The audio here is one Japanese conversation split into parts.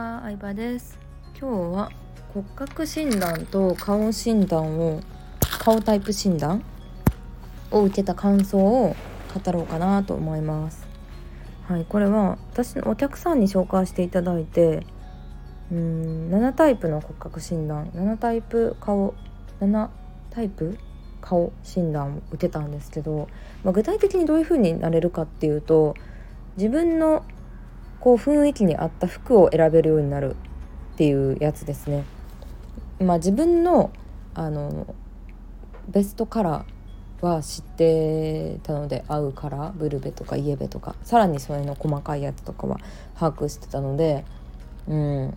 は相葉です。今日は骨格診断と顔診断を顔タイプ診断を受けた感想を語ろうかなと思います。はいこれは私のお客さんに紹介していただいてうん7タイプの骨格診断7タイプ顔7タイプ顔診断を受けたんですけど、まあ、具体的にどういう風になれるかっていうと自分のこう雰囲気に合った服を選べるようになるっていうやつですね。まあ、自分のあのベストカラーは知ってたので合うカラーブルベとかイエベとかさらにそれの細かいやつとかは把握してたのでうん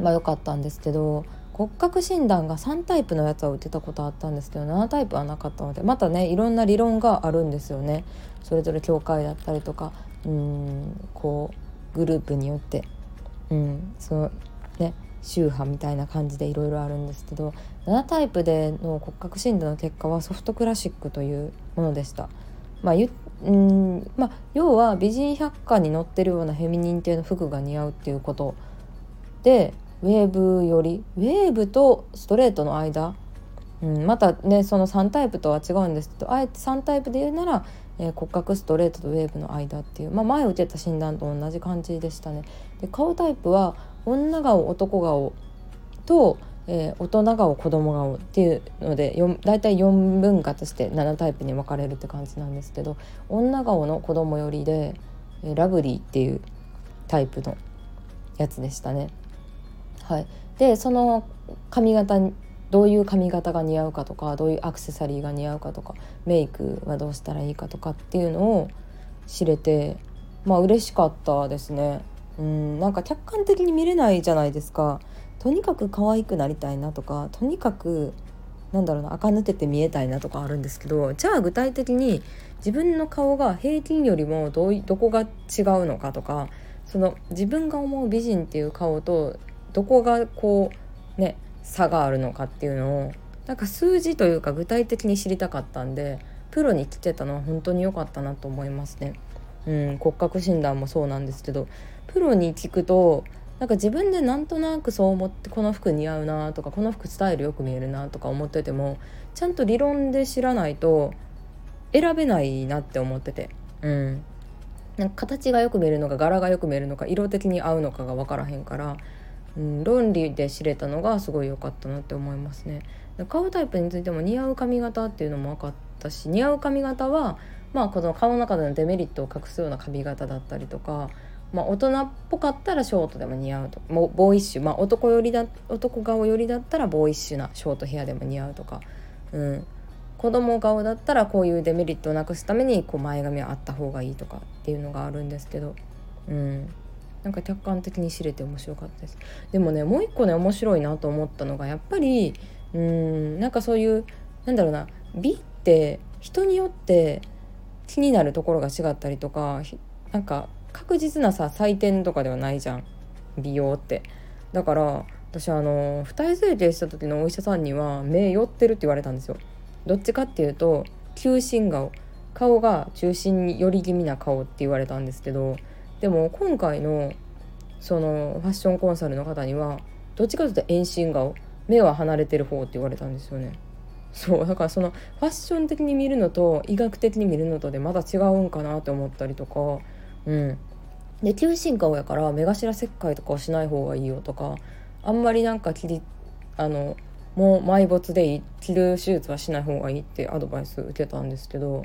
まあ良かったんですけど骨格診断が3タイプのやつは受けたことあったんですけど7タイプはなかったのでまたねいろんな理論があるんですよねそれぞれ教会だったりとかうんこうグループによって、うん、そのね宗派みたいな感じでいろいろあるんですけど7タイプでの骨格診断の結果はソフトクラシックというものでした。まあうんまあ、要は美人百科に載ってるようなフェミニン系の服が似合うっていうことでウェーブよりウェーブとストレートの間、うん、またねその3タイプとは違うんですけどあえて3タイプで言うならえー、骨格ストレートとウェーブの間っていう、まあ、前受けた診断と同じ感じでしたね。で顔タイプは女顔男顔と、えー、大人顔子供顔っていうので大体4分割して7タイプに分かれるって感じなんですけど女顔の子供寄りで、えー、ラブリーっていうタイプのやつでしたね。はい、でその髪型どういう髪型が似合うかとかどういうアクセサリーが似合うかとかメイクはどうしたらいいかとかっていうのを知れてまあ嬉しかったですね。うんなんか客観的に見れないじゃないですか。とにかく可愛くなりたいなとかとにかくなんだろうな垢抜けて見えたいなとかあるんですけどじゃあ具体的に自分の顔が平均よりもどどこが違うのかとかその自分が思う美人っていう顔とどこがこうね差があるのかっていうのをなんか数字というか具体的に知りたかったんでプロに来てたのは本当に良かったなと思いますね。うん、骨格診断もそうなんですけどプロに聞くとなんか自分でなんとなくそう思ってこの服似合うなとかこの服スタイルよく見えるなとか思っててもちゃんと理論で知らないと選べないなって思ってて、うん、なんか形がよく見えるのか柄がよく見えるのか色的に合うのかが分からへんからうん、論理で知れたのがすごい良かったなって思いますね。顔タイプについても似合う髪型っていうのも分かったし似合う髪型はまあこの顔の中でのデメリットを隠すような髪型だったりとか、まあ、大人っぽかったらショートでも似合うともうボーイッシュ、まあ、男寄りだ男顔寄りだったらボーイッシュなショートヘアでも似合うとか、うん、子供顔だったらこういうデメリットをなくすためにこう前髪はあった方がいいとかっていうのがあるんですけど。うんなんか客観的に知れて面白かったです。でもねもう一個ね面白いなと思ったのがやっぱりうんなんかそういうなんだろうな美って人によって気になるところが違ったりとかなんか確実なさ採点とかではないじゃん。美容って。だから私あの二重整形した時のお医者さんには目寄ってるって言われたんですよ。どっちかっていうと急進顔。顔が中心に寄り気味な顔って言われたんですけどでも今回のそのファッションコンサルの方にはどっちかというと遠心顔目は離れてる方って言われたんですよね。そうだからそのファッション的に見るのと医学的に見るのとでまだ違うんかなって思ったりとかうんで急進顔やから目頭切開とかはしない方がいいよとかあんまりなんか切りあのもう埋没で切る手術はしない方がいいってアドバイス受けたんですけど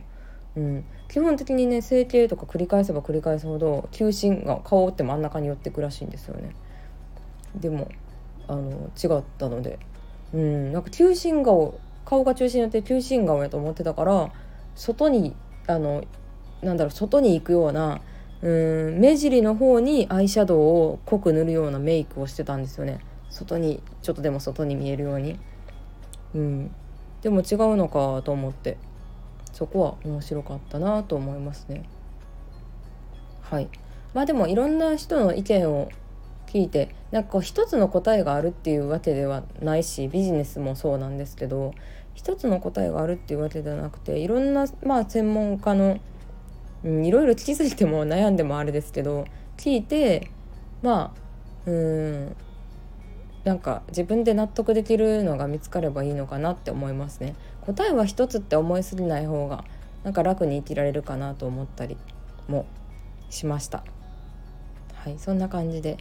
うん、基本的にね整形とか繰り返せば繰り返すほど球心が顔って真ん中に寄ってくらしいんですよね。でもあの違ったので。うん。なんか球心顔顔が中心によって球心顔やと思ってたから外にあのなんだろう外に行くようなうん目尻の方にアイシャドウを濃く塗るようなメイクをしてたんですよね。外にちょっとでも外に見えるように。うん。でも違うのかと思って。そこは面白かったなと思いますね。はいまあでもいろんな人の意見を聞いてなんかこう一つの答えがあるっていうわけではないしビジネスもそうなんですけど一つの答えがあるっていうわけではなくていろんな、まあ、専門家の、うん、いろいろ聞きすぎても悩んでもあれですけど聞いてまあうんなんか自分で納得できるのが見つかればいいのかなって思いますね。答えは一つって思いすぎない方がなんか楽に生きられるかなと思ったりもしました。はいそんな感じで。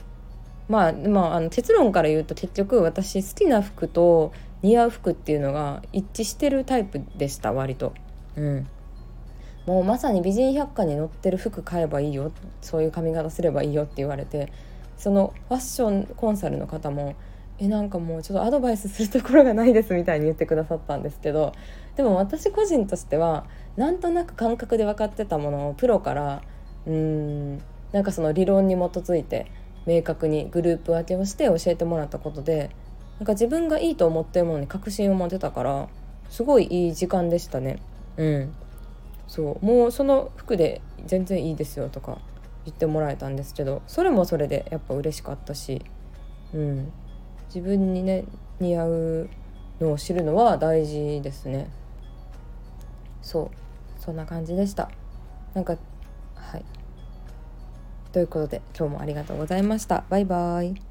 まあまああの結論から言うと結局私好きな服と似合う服っていうのが一致してるタイプでした割と。うん。もうまさに美人百科に載ってる服買えばいいよ。そういう髪型すればいいよって言われてそのファッションコンサルの方もえなんかもうちょっとアドバイスするところがないですみたいに言ってくださったんですけどでも私個人としてはなんとなく感覚で分かってたものをプロからうーんなんかその理論に基づいて明確にグループ分けをして教えてもらったことでなんか自分がいいと思ってるものに確信を持てたからすごいいい時間でしたね。うん。そう。もうその服で全然いいですよとか言ってもらえたんですけどそれもそれでやっぱ嬉しかったし、うん、自分にね似合うのを知るのは大事ですね。そう。そんな感じでした。なんかはい。ということで今日もありがとうございました。バイバーイ。